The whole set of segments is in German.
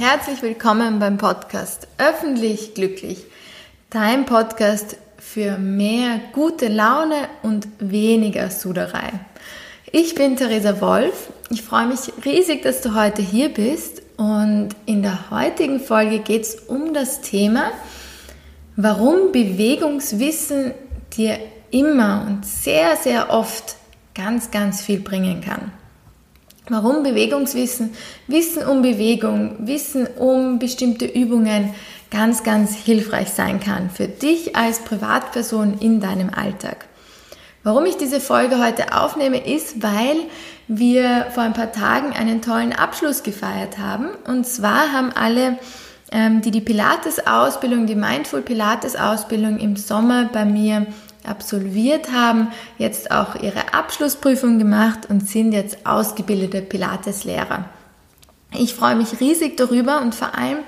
herzlich willkommen beim Podcast Öffentlich Glücklich, dein Podcast für mehr gute Laune und weniger Suderei. Ich bin Theresa Wolf. Ich freue mich riesig, dass du heute hier bist und in der heutigen Folge geht es um das Thema, warum Bewegungswissen dir immer und sehr, sehr oft ganz, ganz viel bringen kann. Warum Bewegungswissen, Wissen um Bewegung, Wissen um bestimmte Übungen ganz, ganz hilfreich sein kann für dich als Privatperson in deinem Alltag. Warum ich diese Folge heute aufnehme, ist, weil wir vor ein paar Tagen einen tollen Abschluss gefeiert haben. Und zwar haben alle, ähm, die die Pilates-Ausbildung, die Mindful Pilates-Ausbildung im Sommer bei mir absolviert haben, jetzt auch ihre Abschlussprüfung gemacht und sind jetzt ausgebildete Pilates-Lehrer. Ich freue mich riesig darüber und vor allem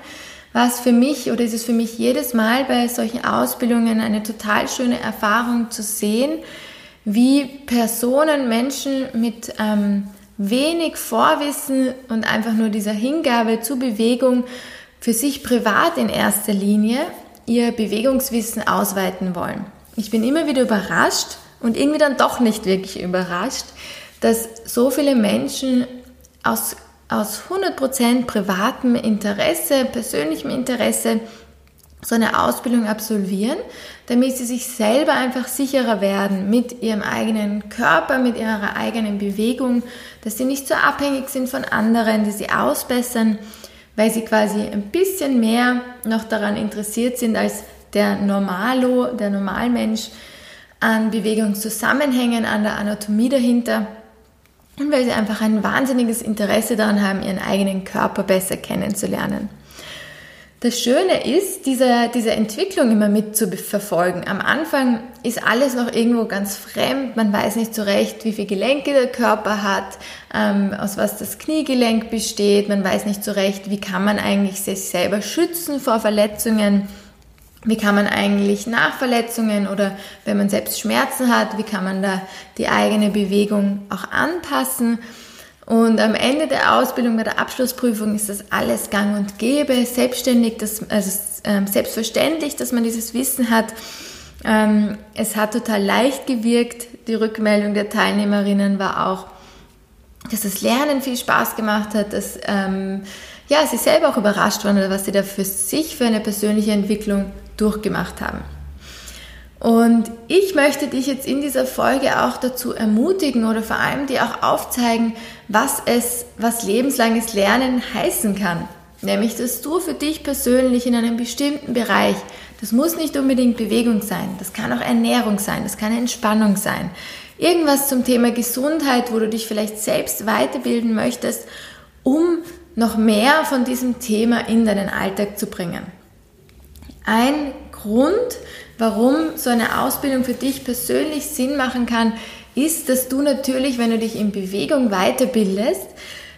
war es für mich oder ist es für mich jedes Mal bei solchen Ausbildungen eine total schöne Erfahrung zu sehen, wie Personen, Menschen mit ähm, wenig Vorwissen und einfach nur dieser Hingabe zu Bewegung für sich privat in erster Linie ihr Bewegungswissen ausweiten wollen. Ich bin immer wieder überrascht und irgendwie dann doch nicht wirklich überrascht, dass so viele Menschen aus, aus 100% privatem Interesse, persönlichem Interesse so eine Ausbildung absolvieren, damit sie sich selber einfach sicherer werden mit ihrem eigenen Körper, mit ihrer eigenen Bewegung, dass sie nicht so abhängig sind von anderen, die sie ausbessern, weil sie quasi ein bisschen mehr noch daran interessiert sind als der Normalo, der Normalmensch, an Bewegungszusammenhängen, an der Anatomie dahinter und weil sie einfach ein wahnsinniges Interesse daran haben, ihren eigenen Körper besser kennenzulernen. Das Schöne ist, diese, diese Entwicklung immer mit zu verfolgen. Am Anfang ist alles noch irgendwo ganz fremd. Man weiß nicht so recht, wie viele Gelenke der Körper hat, ähm, aus was das Kniegelenk besteht. Man weiß nicht so recht, wie kann man eigentlich sich selber schützen vor Verletzungen. Wie kann man eigentlich nach Verletzungen oder wenn man selbst Schmerzen hat, wie kann man da die eigene Bewegung auch anpassen? Und am Ende der Ausbildung, bei der Abschlussprüfung ist das alles gang und gäbe, selbstständig, das, also äh, selbstverständlich, dass man dieses Wissen hat. Ähm, es hat total leicht gewirkt. Die Rückmeldung der Teilnehmerinnen war auch, dass das Lernen viel Spaß gemacht hat, dass ähm, ja, sie selber auch überrascht waren, was sie da für sich für eine persönliche Entwicklung durchgemacht haben. Und ich möchte dich jetzt in dieser Folge auch dazu ermutigen oder vor allem dir auch aufzeigen, was es, was lebenslanges Lernen heißen kann. Nämlich, dass du für dich persönlich in einem bestimmten Bereich, das muss nicht unbedingt Bewegung sein, das kann auch Ernährung sein, das kann Entspannung sein, irgendwas zum Thema Gesundheit, wo du dich vielleicht selbst weiterbilden möchtest, um noch mehr von diesem Thema in deinen Alltag zu bringen. Ein Grund, warum so eine Ausbildung für dich persönlich Sinn machen kann, ist, dass du natürlich, wenn du dich in Bewegung weiterbildest,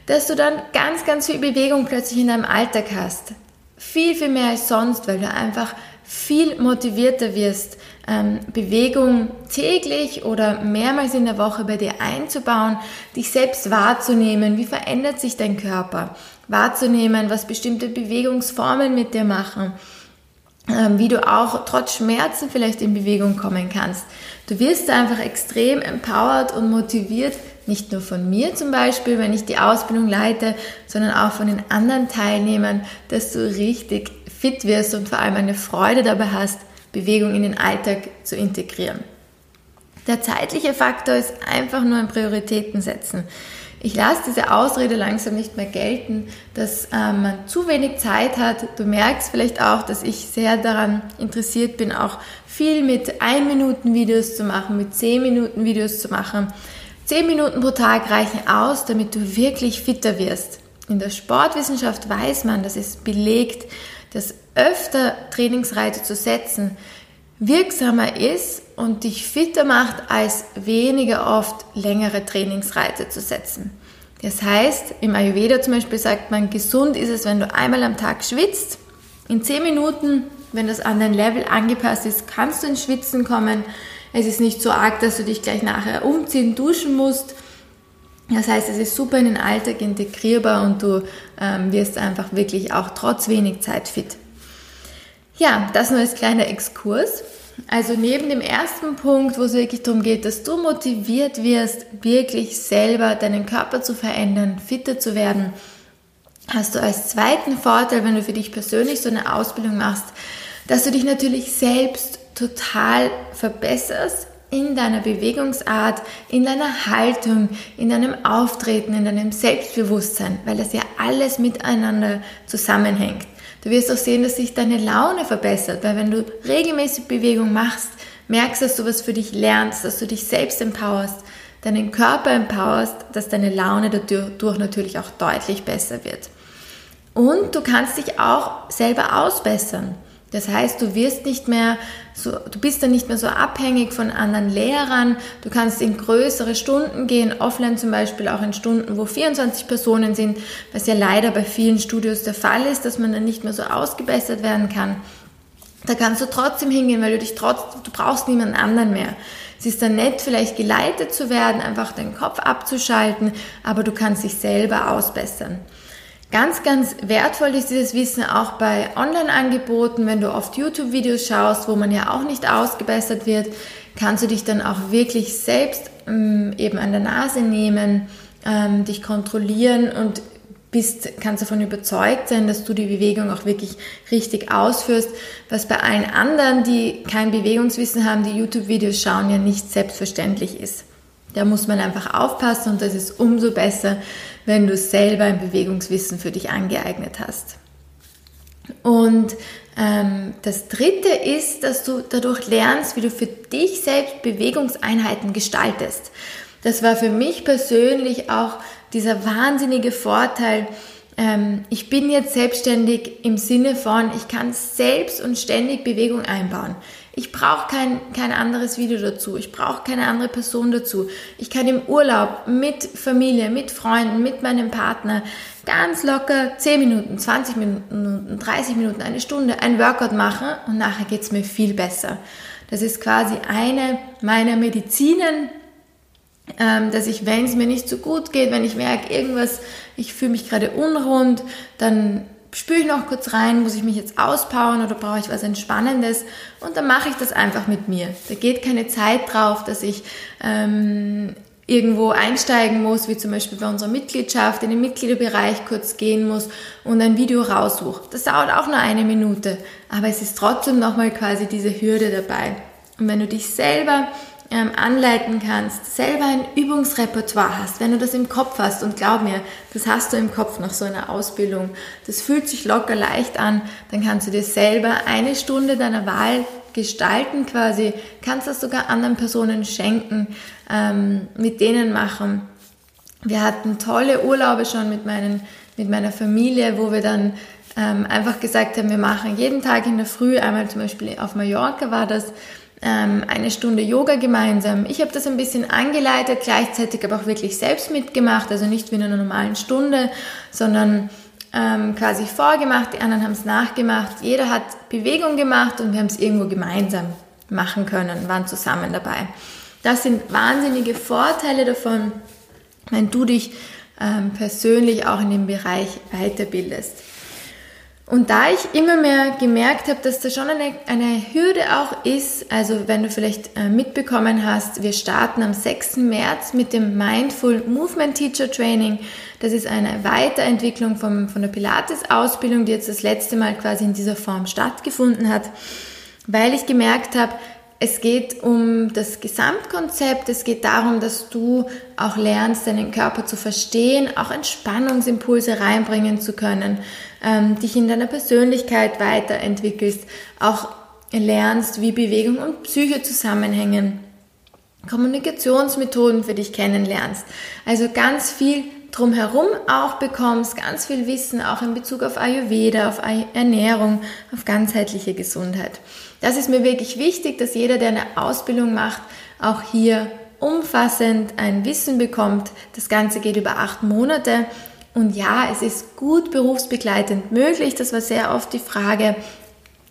dass du dann ganz, ganz viel Bewegung plötzlich in deinem Alltag hast. Viel, viel mehr als sonst, weil du einfach viel motivierter wirst, ähm, Bewegung täglich oder mehrmals in der Woche bei dir einzubauen, dich selbst wahrzunehmen, wie verändert sich dein Körper, wahrzunehmen, was bestimmte Bewegungsformen mit dir machen, wie du auch trotz Schmerzen vielleicht in Bewegung kommen kannst. Du wirst einfach extrem empowered und motiviert, nicht nur von mir zum Beispiel, wenn ich die Ausbildung leite, sondern auch von den anderen Teilnehmern, dass du richtig fit wirst und vor allem eine Freude dabei hast, Bewegung in den Alltag zu integrieren. Der zeitliche Faktor ist einfach nur ein Prioritäten setzen. Ich lasse diese Ausrede langsam nicht mehr gelten, dass äh, man zu wenig Zeit hat. Du merkst vielleicht auch, dass ich sehr daran interessiert bin, auch viel mit 1 Minuten Videos zu machen, mit 10 Minuten Videos zu machen. 10 Minuten pro Tag reichen aus, damit du wirklich fitter wirst. In der Sportwissenschaft weiß man, das ist belegt, dass öfter Trainingsreize zu setzen wirksamer ist und dich fitter macht, als weniger oft längere Trainingsreize zu setzen. Das heißt, im Ayurveda zum Beispiel sagt man, gesund ist es, wenn du einmal am Tag schwitzt. In 10 Minuten, wenn das an dein Level angepasst ist, kannst du ins Schwitzen kommen. Es ist nicht so arg, dass du dich gleich nachher umziehen, duschen musst. Das heißt, es ist super in den Alltag integrierbar und du ähm, wirst einfach wirklich auch trotz wenig Zeit fit. Ja, das nur als kleiner Exkurs. Also neben dem ersten Punkt, wo es wirklich darum geht, dass du motiviert wirst, wirklich selber deinen Körper zu verändern, fitter zu werden, hast du als zweiten Vorteil, wenn du für dich persönlich so eine Ausbildung machst, dass du dich natürlich selbst total verbesserst in deiner Bewegungsart, in deiner Haltung, in deinem Auftreten, in deinem Selbstbewusstsein, weil das ja alles miteinander zusammenhängt. Du wirst auch sehen, dass sich deine Laune verbessert, weil wenn du regelmäßig Bewegung machst, merkst, dass du was für dich lernst, dass du dich selbst empowerst, deinen Körper empowerst, dass deine Laune dadurch natürlich auch deutlich besser wird. Und du kannst dich auch selber ausbessern. Das heißt, du wirst nicht mehr so, du bist dann nicht mehr so abhängig von anderen Lehrern. Du kannst in größere Stunden gehen, offline zum Beispiel auch in Stunden, wo 24 Personen sind, was ja leider bei vielen Studios der Fall ist, dass man dann nicht mehr so ausgebessert werden kann. Da kannst du trotzdem hingehen, weil du dich trotzdem, du brauchst niemanden anderen mehr. Es ist dann nett, vielleicht geleitet zu werden, einfach deinen Kopf abzuschalten, aber du kannst dich selber ausbessern. Ganz, ganz wertvoll ist dieses Wissen auch bei Online-Angeboten. Wenn du oft YouTube-Videos schaust, wo man ja auch nicht ausgebessert wird, kannst du dich dann auch wirklich selbst ähm, eben an der Nase nehmen, ähm, dich kontrollieren und bist, kannst davon überzeugt sein, dass du die Bewegung auch wirklich richtig ausführst, was bei allen anderen, die kein Bewegungswissen haben, die YouTube-Videos schauen, ja nicht selbstverständlich ist. Da muss man einfach aufpassen und das ist umso besser, wenn du selber ein Bewegungswissen für dich angeeignet hast. Und ähm, das Dritte ist, dass du dadurch lernst, wie du für dich selbst Bewegungseinheiten gestaltest. Das war für mich persönlich auch dieser wahnsinnige Vorteil. Ähm, ich bin jetzt selbstständig im Sinne von, ich kann selbst und ständig Bewegung einbauen. Ich brauche kein, kein anderes Video dazu. Ich brauche keine andere Person dazu. Ich kann im Urlaub mit Familie, mit Freunden, mit meinem Partner ganz locker 10 Minuten, 20 Minuten, 30 Minuten, eine Stunde ein Workout machen und nachher geht's mir viel besser. Das ist quasi eine meiner Medizinen, ähm, dass ich, wenn es mir nicht so gut geht, wenn ich merke, irgendwas, ich fühle mich gerade unrund, dann spüre ich noch kurz rein, muss ich mich jetzt auspowern oder brauche ich was Entspannendes und dann mache ich das einfach mit mir. Da geht keine Zeit drauf, dass ich ähm, irgendwo einsteigen muss, wie zum Beispiel bei unserer Mitgliedschaft, in den Mitgliederbereich kurz gehen muss und ein Video raussuche. Das dauert auch nur eine Minute, aber es ist trotzdem nochmal quasi diese Hürde dabei. Und wenn du dich selber ähm, anleiten kannst, selber ein Übungsrepertoire hast, wenn du das im Kopf hast und glaub mir, das hast du im Kopf nach so einer Ausbildung, das fühlt sich locker leicht an, dann kannst du dir selber eine Stunde deiner Wahl gestalten quasi, kannst das sogar anderen Personen schenken, ähm, mit denen machen. Wir hatten tolle Urlaube schon mit, meinen, mit meiner Familie, wo wir dann ähm, einfach gesagt haben, wir machen jeden Tag in der Früh, einmal zum Beispiel auf Mallorca war das, eine Stunde Yoga gemeinsam. Ich habe das ein bisschen angeleitet, gleichzeitig aber auch wirklich selbst mitgemacht, also nicht wie in einer normalen Stunde, sondern ähm, quasi vorgemacht, die anderen haben es nachgemacht. Jeder hat Bewegung gemacht und wir haben es irgendwo gemeinsam machen können, waren zusammen dabei. Das sind wahnsinnige Vorteile davon, wenn du dich ähm, persönlich auch in dem Bereich weiterbildest. Und da ich immer mehr gemerkt habe, dass da schon eine, eine Hürde auch ist, also wenn du vielleicht äh, mitbekommen hast, wir starten am 6. März mit dem Mindful Movement Teacher Training. Das ist eine Weiterentwicklung vom, von der Pilates-Ausbildung, die jetzt das letzte Mal quasi in dieser Form stattgefunden hat, weil ich gemerkt habe, es geht um das Gesamtkonzept, es geht darum, dass du auch lernst, deinen Körper zu verstehen, auch Entspannungsimpulse reinbringen zu können, ähm, dich in deiner Persönlichkeit weiterentwickelst, auch lernst, wie Bewegung und Psyche zusammenhängen, Kommunikationsmethoden für dich kennenlernst. Also ganz viel drumherum auch bekommst, ganz viel Wissen auch in Bezug auf Ayurveda, auf Ernährung, auf ganzheitliche Gesundheit. Das ist mir wirklich wichtig, dass jeder, der eine Ausbildung macht, auch hier umfassend ein Wissen bekommt. Das Ganze geht über acht Monate. Und ja, es ist gut berufsbegleitend möglich. Das war sehr oft die Frage.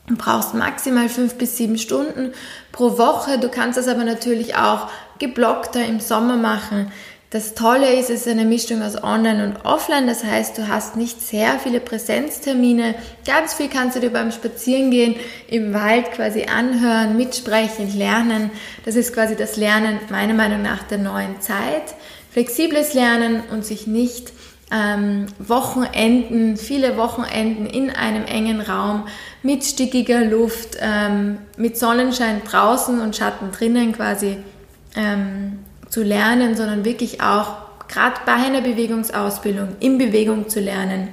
Du brauchst maximal fünf bis sieben Stunden pro Woche. Du kannst das aber natürlich auch geblockter im Sommer machen. Das Tolle ist, es ist eine Mischung aus Online und Offline. Das heißt, du hast nicht sehr viele Präsenztermine. Ganz viel kannst du dir beim Spazierengehen im Wald quasi anhören, mitsprechen, lernen. Das ist quasi das Lernen meiner Meinung nach der neuen Zeit. Flexibles Lernen und sich nicht ähm, Wochenenden, viele Wochenenden in einem engen Raum mit stickiger Luft, ähm, mit Sonnenschein draußen und Schatten drinnen quasi ähm, zu lernen, sondern wirklich auch gerade bei einer Bewegungsausbildung in Bewegung zu lernen.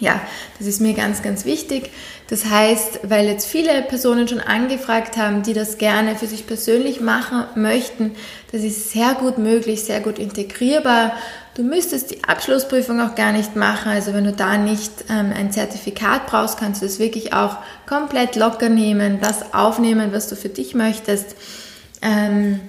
Ja, das ist mir ganz, ganz wichtig. Das heißt, weil jetzt viele Personen schon angefragt haben, die das gerne für sich persönlich machen möchten, das ist sehr gut möglich, sehr gut integrierbar. Du müsstest die Abschlussprüfung auch gar nicht machen. Also wenn du da nicht ähm, ein Zertifikat brauchst, kannst du das wirklich auch komplett locker nehmen, das aufnehmen, was du für dich möchtest. Ähm,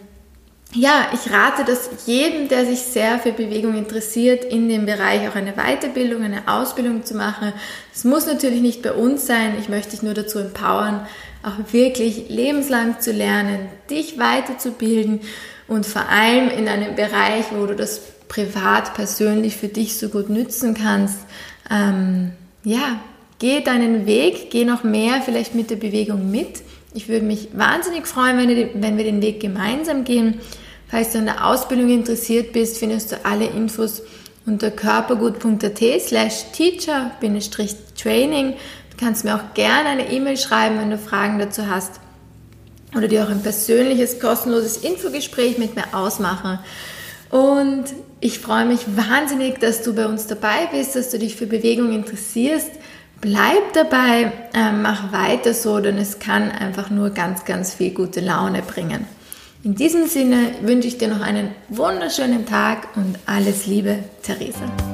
ja, ich rate das jedem, der sich sehr für Bewegung interessiert, in dem Bereich auch eine Weiterbildung, eine Ausbildung zu machen. Das muss natürlich nicht bei uns sein. Ich möchte dich nur dazu empowern, auch wirklich lebenslang zu lernen, dich weiterzubilden und vor allem in einem Bereich, wo du das privat, persönlich für dich so gut nützen kannst. Ähm, ja, geh deinen Weg, geh noch mehr vielleicht mit der Bewegung mit. Ich würde mich wahnsinnig freuen, wenn wir den Weg gemeinsam gehen. Falls du an der Ausbildung interessiert bist, findest du alle Infos unter körpergut.at slash teacher-training. Du kannst mir auch gerne eine E-Mail schreiben, wenn du Fragen dazu hast oder dir auch ein persönliches, kostenloses Infogespräch mit mir ausmachen. Und ich freue mich wahnsinnig, dass du bei uns dabei bist, dass du dich für Bewegung interessierst. Bleib dabei, äh, mach weiter so, denn es kann einfach nur ganz, ganz viel gute Laune bringen. In diesem Sinne wünsche ich dir noch einen wunderschönen Tag und alles Liebe, Theresa.